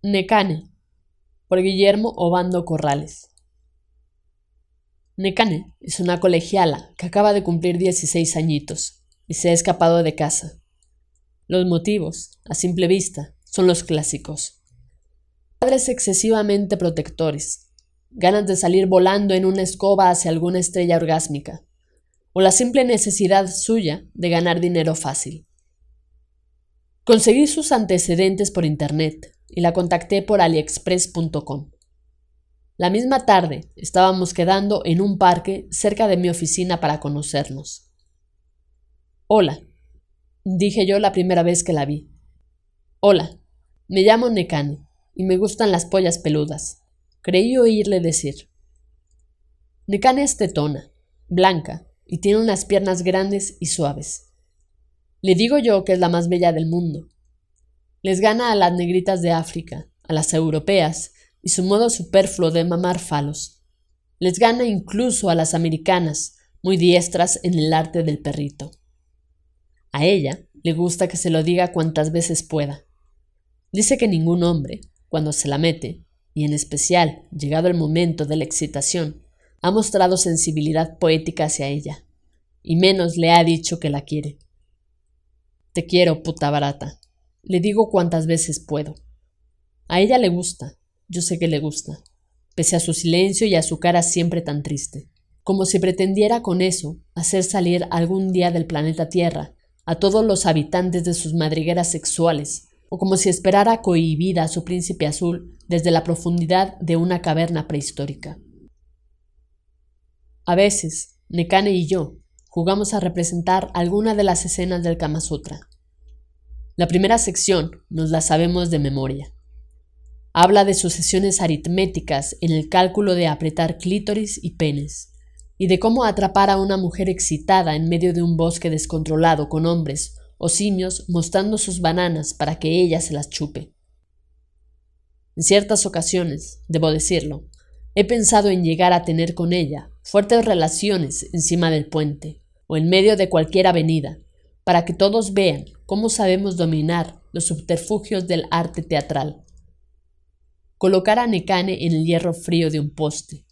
Necane, por Guillermo Obando Corrales. Necane es una colegiala que acaba de cumplir 16 añitos y se ha escapado de casa. Los motivos, a simple vista, son los clásicos. Padres excesivamente protectores, ganas de salir volando en una escoba hacia alguna estrella orgásmica, o la simple necesidad suya de ganar dinero fácil. Conseguí sus antecedentes por Internet y la contacté por aliexpress.com. La misma tarde estábamos quedando en un parque cerca de mi oficina para conocernos. Hola, dije yo la primera vez que la vi. Hola, me llamo Nekane y me gustan las pollas peludas. Creí oírle decir. Nekane es tetona, blanca y tiene unas piernas grandes y suaves. Le digo yo que es la más bella del mundo, les gana a las negritas de África, a las europeas, y su modo superfluo de mamar falos. Les gana incluso a las americanas, muy diestras en el arte del perrito. A ella le gusta que se lo diga cuantas veces pueda. Dice que ningún hombre, cuando se la mete, y en especial llegado el momento de la excitación, ha mostrado sensibilidad poética hacia ella, y menos le ha dicho que la quiere. Te quiero, puta barata, le digo cuantas veces puedo. A ella le gusta, yo sé que le gusta, pese a su silencio y a su cara siempre tan triste, como si pretendiera con eso hacer salir algún día del planeta Tierra a todos los habitantes de sus madrigueras sexuales, o como si esperara cohibida a su príncipe azul desde la profundidad de una caverna prehistórica. A veces, Nekane y yo jugamos a representar alguna de las escenas del Kama Sutra, la primera sección nos la sabemos de memoria. Habla de sucesiones aritméticas en el cálculo de apretar clítoris y penes, y de cómo atrapar a una mujer excitada en medio de un bosque descontrolado con hombres o simios mostrando sus bananas para que ella se las chupe. En ciertas ocasiones, debo decirlo, he pensado en llegar a tener con ella fuertes relaciones encima del puente o en medio de cualquier avenida, para que todos vean cómo sabemos dominar los subterfugios del arte teatral. Colocar a Necane en el hierro frío de un poste,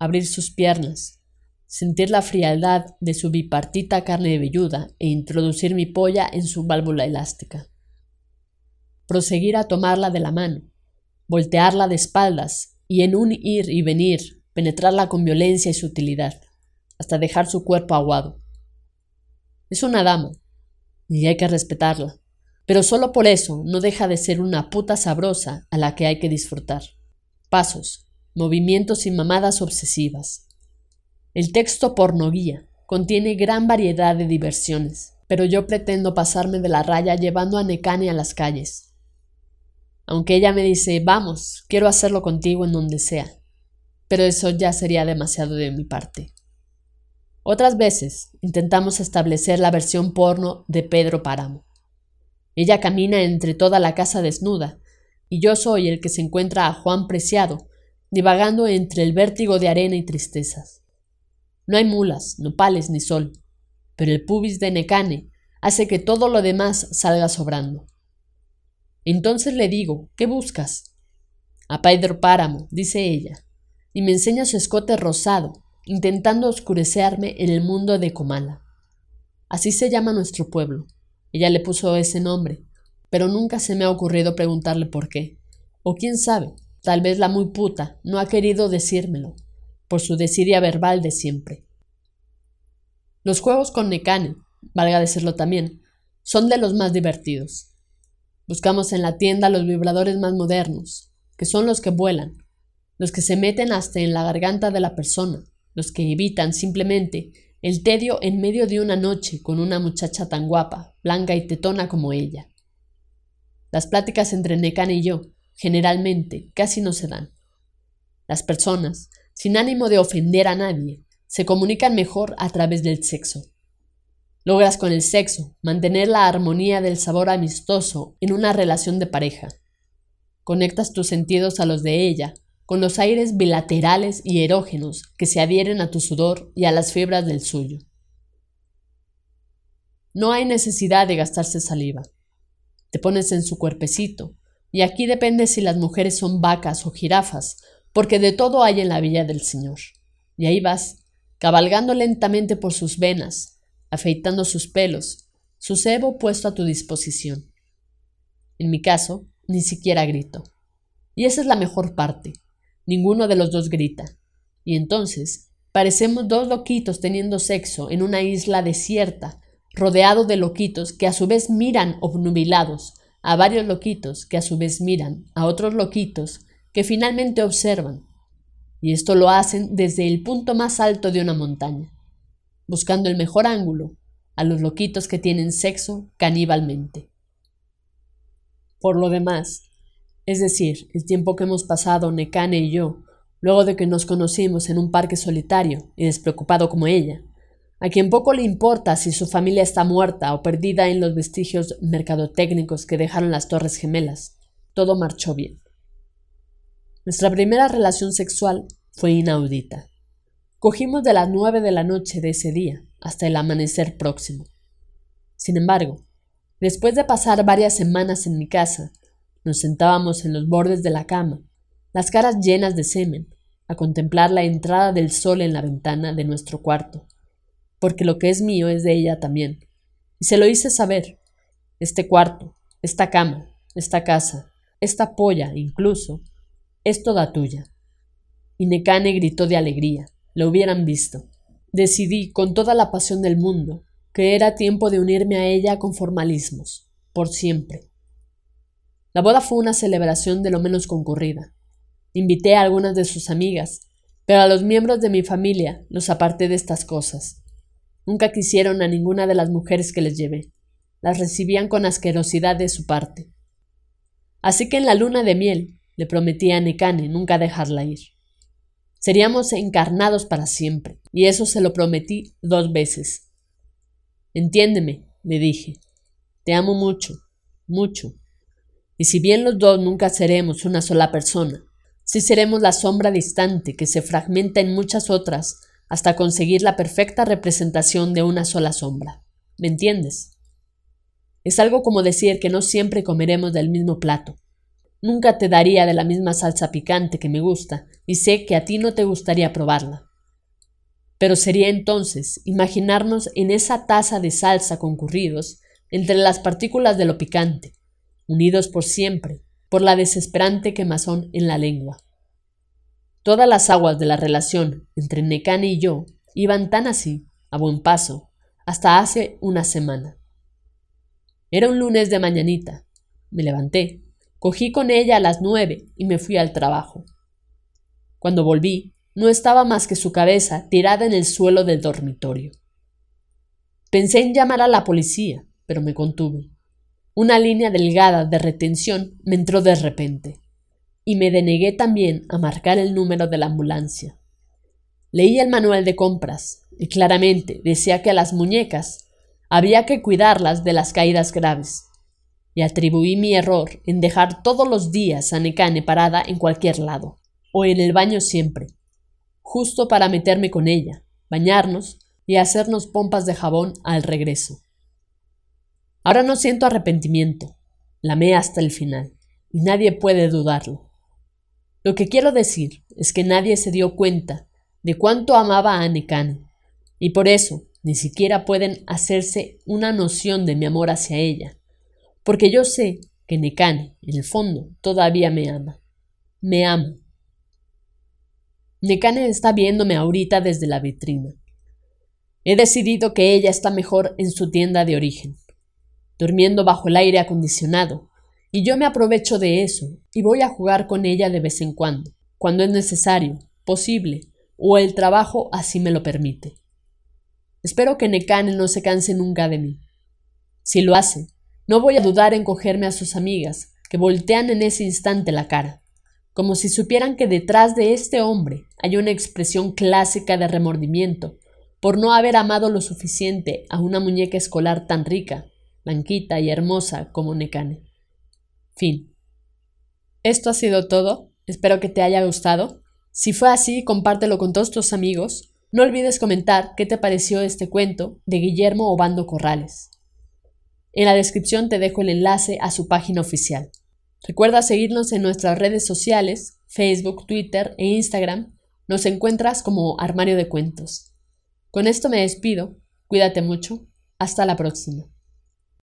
abrir sus piernas, sentir la frialdad de su bipartita carne velluda e introducir mi polla en su válvula elástica. Proseguir a tomarla de la mano, voltearla de espaldas y en un ir y venir penetrarla con violencia y sutilidad, hasta dejar su cuerpo aguado. Es una dama, y hay que respetarla. Pero solo por eso no deja de ser una puta sabrosa a la que hay que disfrutar. Pasos, movimientos y mamadas obsesivas. El texto pornoguía contiene gran variedad de diversiones, pero yo pretendo pasarme de la raya llevando a Nekane a las calles. Aunque ella me dice, vamos, quiero hacerlo contigo en donde sea. Pero eso ya sería demasiado de mi parte. Otras veces intentamos establecer la versión porno de Pedro Páramo. Ella camina entre toda la casa desnuda, y yo soy el que se encuentra a Juan Preciado, divagando entre el vértigo de arena y tristezas. No hay mulas, nopales ni sol, pero el pubis de Necane hace que todo lo demás salga sobrando. Entonces le digo, ¿qué buscas? A Pedro Páramo, dice ella, y me enseña su escote rosado, intentando oscurecerme en el mundo de Comala. Así se llama nuestro pueblo. Ella le puso ese nombre, pero nunca se me ha ocurrido preguntarle por qué. O quién sabe, tal vez la muy puta no ha querido decírmelo, por su desidia verbal de siempre. Los juegos con Nekane, valga decirlo también, son de los más divertidos. Buscamos en la tienda los vibradores más modernos, que son los que vuelan, los que se meten hasta en la garganta de la persona, los que evitan simplemente el tedio en medio de una noche con una muchacha tan guapa, blanca y tetona como ella. Las pláticas entre Nekane y yo, generalmente, casi no se dan. Las personas, sin ánimo de ofender a nadie, se comunican mejor a través del sexo. Logras con el sexo mantener la armonía del sabor amistoso en una relación de pareja. Conectas tus sentidos a los de ella, con los aires bilaterales y erógenos que se adhieren a tu sudor y a las fibras del suyo. No hay necesidad de gastarse saliva. Te pones en su cuerpecito, y aquí depende si las mujeres son vacas o jirafas, porque de todo hay en la villa del Señor. Y ahí vas, cabalgando lentamente por sus venas, afeitando sus pelos, su cebo puesto a tu disposición. En mi caso, ni siquiera grito. Y esa es la mejor parte. Ninguno de los dos grita. Y entonces parecemos dos loquitos teniendo sexo en una isla desierta, rodeado de loquitos que a su vez miran obnubilados a varios loquitos que a su vez miran a otros loquitos que finalmente observan. Y esto lo hacen desde el punto más alto de una montaña, buscando el mejor ángulo a los loquitos que tienen sexo caníbalmente. Por lo demás, es decir, el tiempo que hemos pasado Nekane y yo, luego de que nos conocimos en un parque solitario y despreocupado como ella, a quien poco le importa si su familia está muerta o perdida en los vestigios mercadotécnicos que dejaron las Torres Gemelas, todo marchó bien. Nuestra primera relación sexual fue inaudita. Cogimos de las nueve de la noche de ese día hasta el amanecer próximo. Sin embargo, después de pasar varias semanas en mi casa, nos sentábamos en los bordes de la cama, las caras llenas de semen, a contemplar la entrada del sol en la ventana de nuestro cuarto, porque lo que es mío es de ella también. Y se lo hice saber. Este cuarto, esta cama, esta casa, esta polla incluso, es toda tuya. Y Necane gritó de alegría. Lo hubieran visto. Decidí, con toda la pasión del mundo, que era tiempo de unirme a ella con formalismos, por siempre. La boda fue una celebración de lo menos concurrida. Invité a algunas de sus amigas, pero a los miembros de mi familia los aparté de estas cosas. Nunca quisieron a ninguna de las mujeres que les llevé. Las recibían con asquerosidad de su parte. Así que en la luna de miel le prometí a Nekane nunca dejarla ir. Seríamos encarnados para siempre, y eso se lo prometí dos veces. Entiéndeme, le dije. Te amo mucho, mucho. Y si bien los dos nunca seremos una sola persona, sí seremos la sombra distante que se fragmenta en muchas otras hasta conseguir la perfecta representación de una sola sombra. ¿Me entiendes? Es algo como decir que no siempre comeremos del mismo plato. Nunca te daría de la misma salsa picante que me gusta, y sé que a ti no te gustaría probarla. Pero sería entonces imaginarnos en esa taza de salsa concurridos entre las partículas de lo picante, unidos por siempre por la desesperante quemazón en la lengua. Todas las aguas de la relación entre Nekane y yo iban tan así, a buen paso, hasta hace una semana. Era un lunes de mañanita. Me levanté, cogí con ella a las nueve y me fui al trabajo. Cuando volví, no estaba más que su cabeza tirada en el suelo del dormitorio. Pensé en llamar a la policía, pero me contuve. Una línea delgada de retención me entró de repente, y me denegué también a marcar el número de la ambulancia. Leí el manual de compras, y claramente decía que a las muñecas había que cuidarlas de las caídas graves, y atribuí mi error en dejar todos los días a Necane parada en cualquier lado, o en el baño siempre, justo para meterme con ella, bañarnos y hacernos pompas de jabón al regreso. Ahora no siento arrepentimiento. La amé hasta el final, y nadie puede dudarlo. Lo que quiero decir es que nadie se dio cuenta de cuánto amaba a Nekane, y por eso ni siquiera pueden hacerse una noción de mi amor hacia ella, porque yo sé que Nekane, en el fondo, todavía me ama. Me ama. Nekane está viéndome ahorita desde la vitrina. He decidido que ella está mejor en su tienda de origen durmiendo bajo el aire acondicionado, y yo me aprovecho de eso y voy a jugar con ella de vez en cuando, cuando es necesario, posible, o el trabajo así me lo permite. Espero que Nekane no se canse nunca de mí. Si lo hace, No voy a dudar en cogerme a sus amigas, que voltean en ese instante la cara, como si supieran que detrás de este hombre hay una expresión clásica de remordimiento por no haber amado lo suficiente a una muñeca escolar tan rica, blanquita y hermosa como Nekane. Fin. Esto ha sido todo. Espero que te haya gustado. Si fue así, compártelo con todos tus amigos. No olvides comentar qué te pareció este cuento de Guillermo Obando Corrales. En la descripción te dejo el enlace a su página oficial. Recuerda seguirnos en nuestras redes sociales, Facebook, Twitter e Instagram. Nos encuentras como Armario de Cuentos. Con esto me despido. Cuídate mucho. Hasta la próxima.